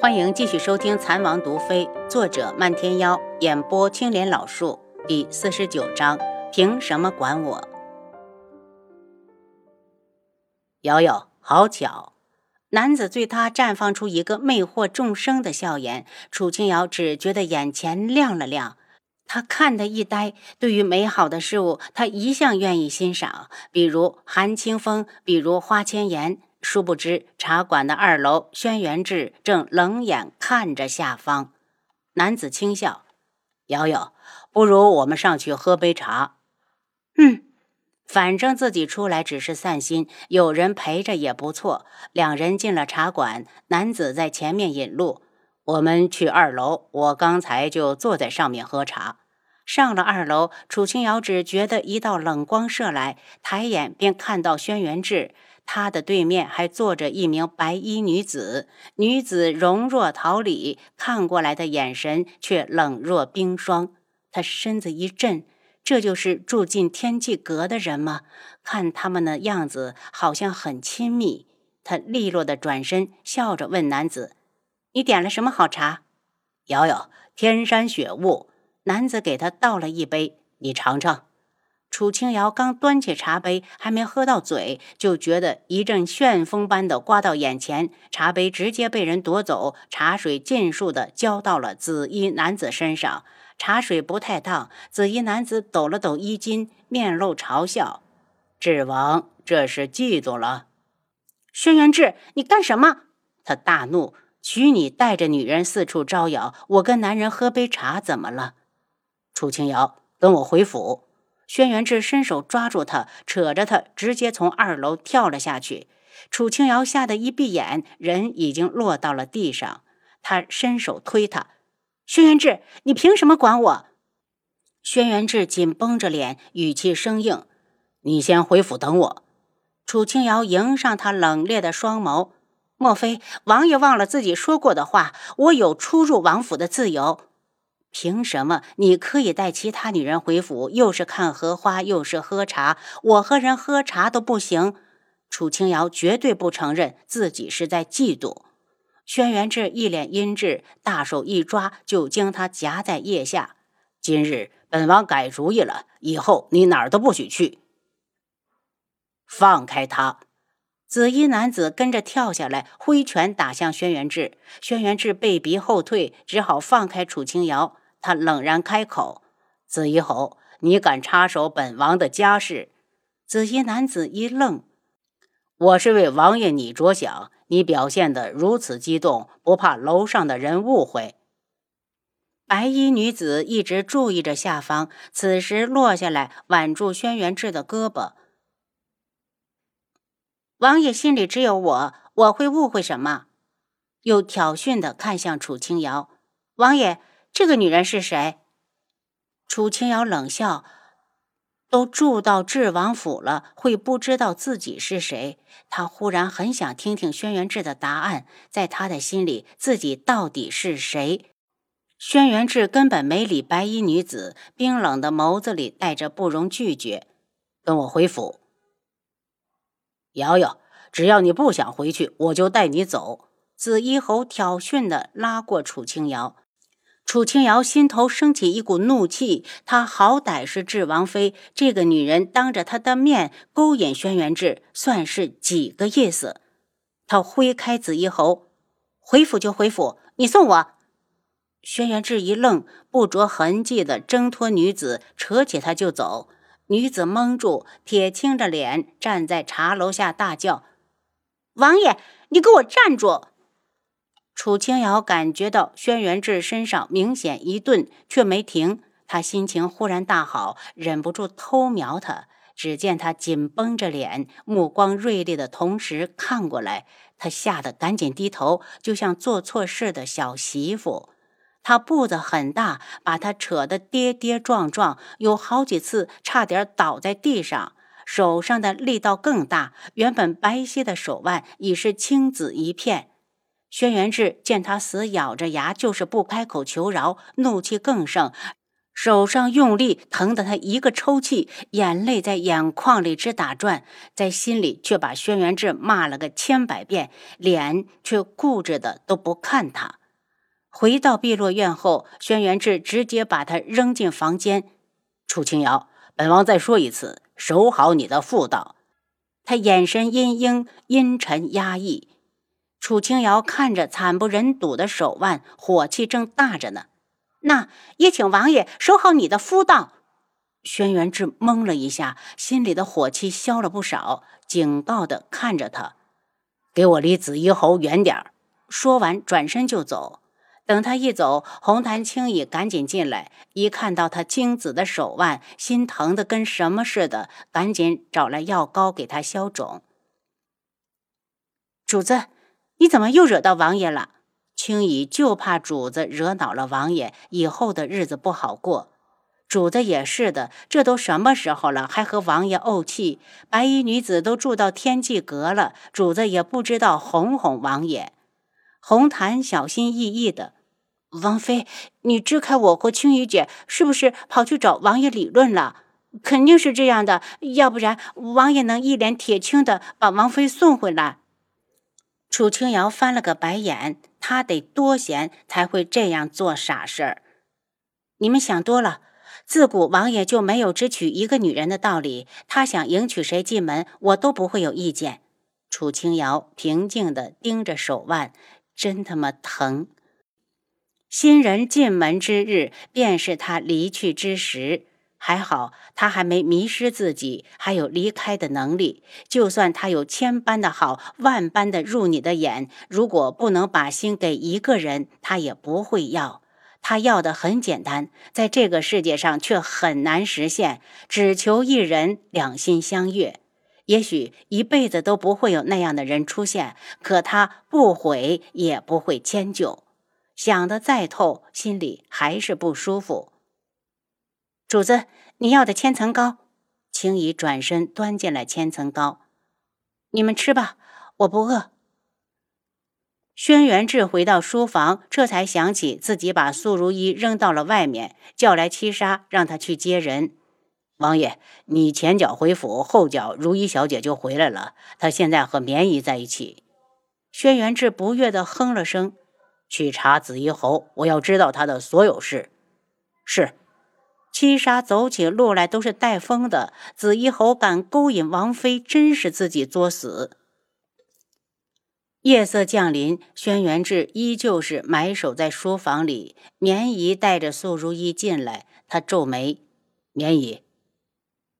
欢迎继续收听《残王毒妃》，作者漫天妖，演播青莲老树，第四十九章。凭什么管我？瑶瑶，好巧！男子对他绽放出一个魅惑众生的笑颜。楚清瑶只觉得眼前亮了亮，他看得一呆。对于美好的事物，他一向愿意欣赏，比如寒清风，比如花千颜。殊不知，茶馆的二楼，轩辕志正冷眼看着下方。男子轻笑：“瑶瑶，不如我们上去喝杯茶。”“嗯，反正自己出来只是散心，有人陪着也不错。”两人进了茶馆，男子在前面引路：“我们去二楼，我刚才就坐在上面喝茶。”上了二楼，楚清瑶只觉得一道冷光射来，抬眼便看到轩辕志。他的对面还坐着一名白衣女子，女子容若桃李，看过来的眼神却冷若冰霜。他身子一震，这就是住进天际阁的人吗？看他们的样子，好像很亲密。他利落的转身，笑着问男子：“你点了什么好茶？”“瑶瑶，天山雪雾。”男子给他倒了一杯，你尝尝。楚清瑶刚端起茶杯，还没喝到嘴，就觉得一阵旋风般的刮到眼前，茶杯直接被人夺走，茶水尽数的浇到了紫衣男子身上。茶水不太烫，紫衣男子抖了抖衣襟，面露嘲笑：“智王这是嫉妒了。”轩辕志，你干什么？他大怒：“娶你带着女人四处招摇，我跟男人喝杯茶怎么了？”楚清瑶，跟我回府。轩辕志伸手抓住他，扯着他直接从二楼跳了下去。楚清瑶吓得一闭眼，人已经落到了地上。他伸手推他：“轩辕志，你凭什么管我？”轩辕志紧绷着脸，语气生硬：“你先回府等我。”楚清瑶迎上他冷冽的双眸：“莫非王爷忘了自己说过的话？我有出入王府的自由。”凭什么你可以带其他女人回府，又是看荷花，又是喝茶，我和人喝茶都不行？楚清瑶绝对不承认自己是在嫉妒。轩辕志一脸阴鸷，大手一抓，就将他夹在腋下。今日本王改主意了，以后你哪儿都不许去。放开他！紫衣男子跟着跳下来，挥拳打向轩辕志。轩辕志被逼后退，只好放开楚清瑶。他冷然开口：“紫衣侯，你敢插手本王的家事？”紫衣男子一愣：“我是为王爷你着想，你表现得如此激动，不怕楼上的人误会？”白衣女子一直注意着下方，此时落下来挽住轩辕志的胳膊：“王爷心里只有我，我会误会什么？”又挑衅地看向楚清瑶：“王爷。”这个女人是谁？楚清瑶冷笑：“都住到智王府了，会不知道自己是谁？”她忽然很想听听轩辕志的答案，在他的心里，自己到底是谁？轩辕志根本没理白衣女子，冰冷的眸子里带着不容拒绝：“跟我回府。”瑶瑶，只要你不想回去，我就带你走。”紫衣侯挑衅的拉过楚清瑶。楚清瑶心头升起一股怒气，她好歹是智王妃，这个女人当着她的面勾引轩辕志，算是几个意思？她挥开紫衣侯，回府就回府，你送我。轩辕志一愣，不着痕迹的挣脱女子，扯起她就走。女子蒙住，铁青着脸站在茶楼下，大叫：“王爷，你给我站住！”楚清瑶感觉到轩辕志身上明显一顿，却没停。他心情忽然大好，忍不住偷瞄他。只见他紧绷着脸，目光锐利的同时看过来，他吓得赶紧低头，就像做错事的小媳妇。他步子很大，把他扯得跌跌撞撞，有好几次差点倒在地上。手上的力道更大，原本白皙的手腕已是青紫一片。轩辕志见他死咬着牙，就是不开口求饶，怒气更盛，手上用力，疼得他一个抽泣，眼泪在眼眶里直打转，在心里却把轩辕志骂了个千百遍，脸却固执的都不看他。回到碧落院后，轩辕志直接把他扔进房间。楚清瑶，本王再说一次，守好你的妇道。他眼神阴阴、阴沉、压抑。楚清瑶看着惨不忍睹的手腕，火气正大着呢。那也请王爷守好你的夫道。轩辕志懵了一下，心里的火气消了不少，警告的看着他：“给我离紫衣侯远点儿。”说完，转身就走。等他一走，红檀青羽赶紧进来，一看到他青紫的手腕，心疼的跟什么似的，赶紧找来药膏给他消肿。主子，你怎么又惹到王爷了？青羽就怕主子惹恼了王爷，以后的日子不好过。主子也是的，这都什么时候了，还和王爷怄气？白衣女子都住到天际阁了，主子也不知道哄哄王爷。红檀小心翼翼的，王妃，你支开我和青羽姐，是不是跑去找王爷理论了？肯定是这样的，要不然王爷能一脸铁青的把王妃送回来？楚清瑶翻了个白眼，他得多闲才会这样做傻事儿？你们想多了。自古王爷就没有只娶一个女人的道理，他想迎娶谁进门，我都不会有意见。楚清瑶平静地盯着手腕，真他妈疼。新人进门之日，便是他离去之时。还好，他还没迷失自己，还有离开的能力。就算他有千般的好，万般的入你的眼，如果不能把心给一个人，他也不会要。他要的很简单，在这个世界上却很难实现，只求一人两心相悦。也许一辈子都不会有那样的人出现，可他不悔也不会迁就。想得再透，心里还是不舒服。主子，你要的千层糕。青姨转身端进来千层糕，你们吃吧，我不饿。轩辕志回到书房，这才想起自己把素如意扔到了外面，叫来七杀，让他去接人。王爷，你前脚回府，后脚如意小姐就回来了，她现在和绵姨在一起。轩辕志不悦地哼了声：“去查紫衣侯，我要知道他的所有事。”是。七杀走起路来都是带风的，紫衣侯敢勾引王妃，真是自己作死。夜色降临，轩辕志依旧是埋首在书房里。绵姨带着素如意进来，他皱眉：“绵姨，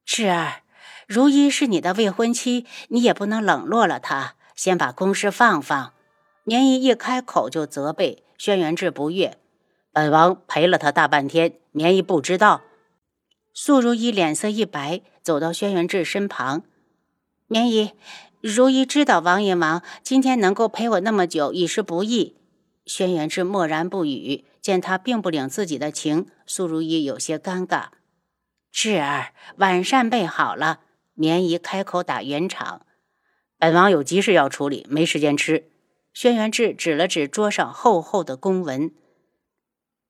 志儿，如意是你的未婚妻，你也不能冷落了她。先把公事放放。”绵姨一开口就责备轩辕志不悦。本王陪了他大半天，绵姨不知道。素如意脸色一白，走到轩辕志身旁。绵姨，如意知道王爷忙，今天能够陪我那么久，已是不易。轩辕志默然不语，见他并不领自己的情，素如意有些尴尬。志儿，晚膳备好了。绵姨开口打圆场。本王有急事要处理，没时间吃。轩辕志指了指桌上厚厚的公文。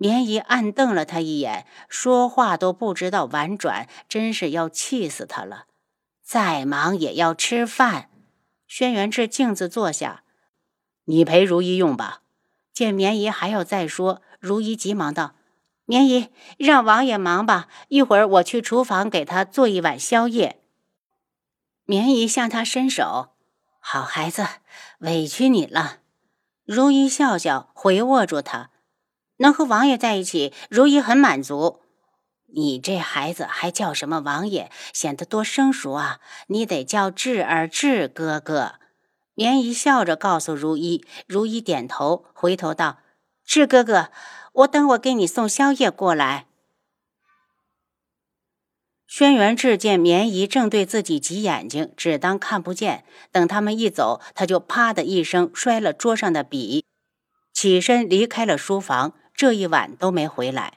绵姨暗瞪了他一眼，说话都不知道婉转，真是要气死他了。再忙也要吃饭。轩辕志径自坐下，你陪如意用吧。见绵姨还要再说，如意急忙道：“绵姨，让王爷忙吧，一会儿我去厨房给他做一碗宵夜。”绵姨向他伸手：“好孩子，委屈你了。”如意笑笑，回握住他。能和王爷在一起，如意很满足。你这孩子还叫什么王爷，显得多生疏啊！你得叫智儿智哥哥。绵姨笑着告诉如意，如意点头，回头道：“智哥哥，我等我给你送宵夜过来。”轩辕志见绵姨正对自己挤眼睛，只当看不见。等他们一走，他就啪的一声摔了桌上的笔，起身离开了书房。这一晚都没回来。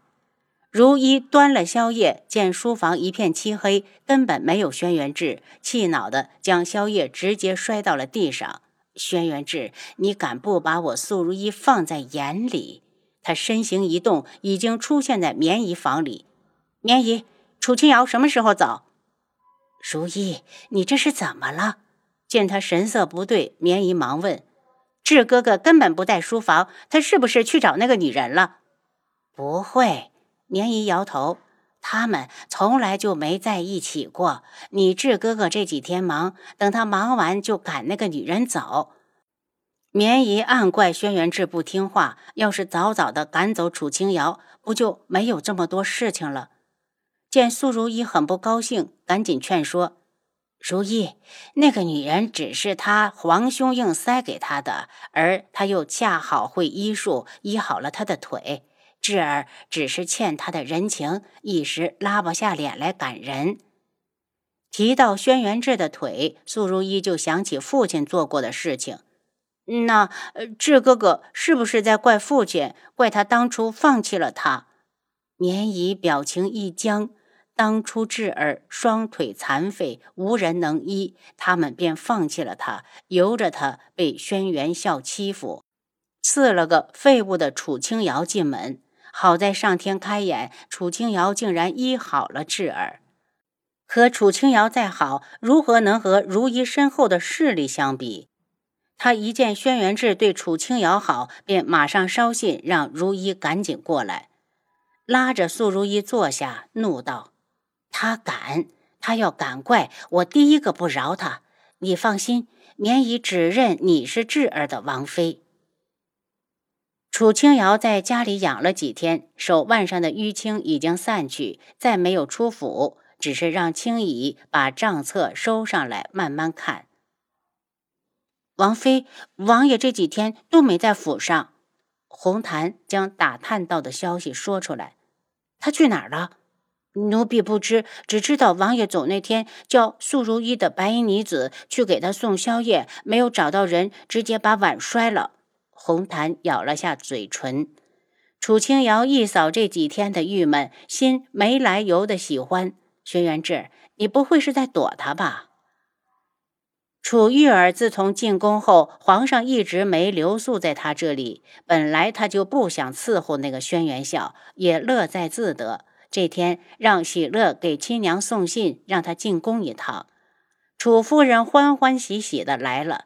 如一端了宵夜，见书房一片漆黑，根本没有轩辕志，气恼的将宵夜直接摔到了地上。轩辕志，你敢不把我素如一放在眼里？他身形一动，已经出现在棉衣房里。棉姨，楚清瑶什么时候走？如意，你这是怎么了？见他神色不对，棉姨忙问：“智哥哥根本不在书房，他是不是去找那个女人了？”不会，绵姨摇头。他们从来就没在一起过。你智哥哥这几天忙，等他忙完就赶那个女人走。绵姨暗怪轩辕志不听话，要是早早的赶走楚清瑶，不就没有这么多事情了？见苏如意很不高兴，赶紧劝说：“如意，那个女人只是他皇兄硬塞给他的，而他又恰好会医术，医好了他的腿。”智儿只是欠他的人情，一时拉不下脸来赶人。提到轩辕志的腿，苏如意就想起父亲做过的事情。那智哥哥是不是在怪父亲，怪他当初放弃了他？年姨表情一僵。当初智儿双腿残废，无人能医，他们便放弃了他，由着他被轩辕笑欺负，赐了个废物的楚清瑶进门。好在上天开眼，楚清瑶竟然医好了智儿。可楚清瑶再好，如何能和如懿身后的势力相比？他一见轩辕志对楚清瑶好，便马上捎信让如懿赶紧过来，拉着素如懿坐下，怒道：“他敢，他要敢怪，我第一个不饶他。你放心，免以指认你是智儿的王妃。”楚清瑶在家里养了几天，手腕上的淤青已经散去，再没有出府，只是让青姨把账册收上来慢慢看。王妃、王爷这几天都没在府上。红檀将打探到的消息说出来，他去哪儿了？奴婢不知，只知道王爷走那天叫素如意的白衣女子去给他送宵夜，没有找到人，直接把碗摔了。红檀咬了下嘴唇，楚清瑶一扫这几天的郁闷，心没来由的喜欢轩辕志。你不会是在躲他吧？楚玉儿自从进宫后，皇上一直没留宿在他这里。本来他就不想伺候那个轩辕笑，也乐在自得。这天让喜乐给亲娘送信，让他进宫一趟。楚夫人欢欢喜喜的来了，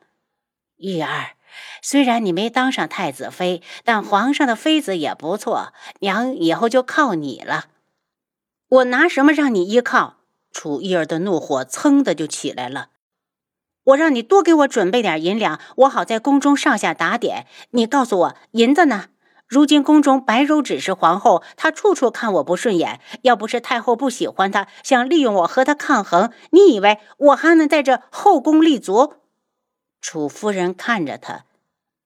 玉儿。虽然你没当上太子妃，但皇上的妃子也不错。娘以后就靠你了。我拿什么让你依靠？楚玉儿的怒火噌的就起来了。我让你多给我准备点银两，我好在宫中上下打点。你告诉我银子呢？如今宫中白柔只是皇后，她处处看我不顺眼。要不是太后不喜欢她，想利用我和她抗衡，你以为我还能在这后宫立足？楚夫人看着他。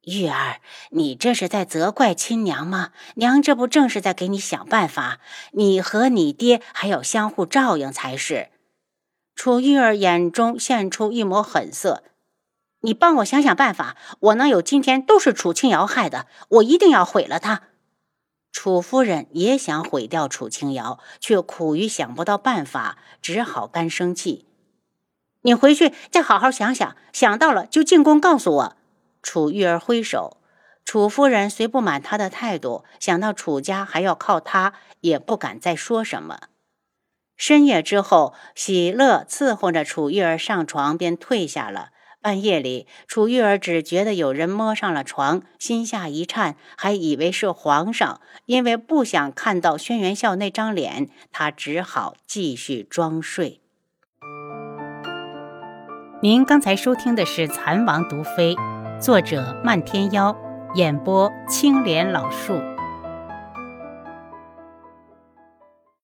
玉儿，你这是在责怪亲娘吗？娘这不正是在给你想办法？你和你爹还要相互照应才是。楚玉儿眼中现出一抹狠色：“你帮我想想办法，我能有今天都是楚清瑶害的，我一定要毁了她。”楚夫人也想毁掉楚清瑶，却苦于想不到办法，只好干生气：“你回去再好好想想，想到了就进宫告诉我。”楚玉儿挥手，楚夫人虽不满他的态度，想到楚家还要靠他，也不敢再说什么。深夜之后，喜乐伺候着楚玉儿上床，便退下了。半夜里，楚玉儿只觉得有人摸上了床，心下一颤，还以为是皇上。因为不想看到轩辕笑那张脸，他只好继续装睡。您刚才收听的是《蚕王毒妃》。作者：漫天妖，演播：青莲老树。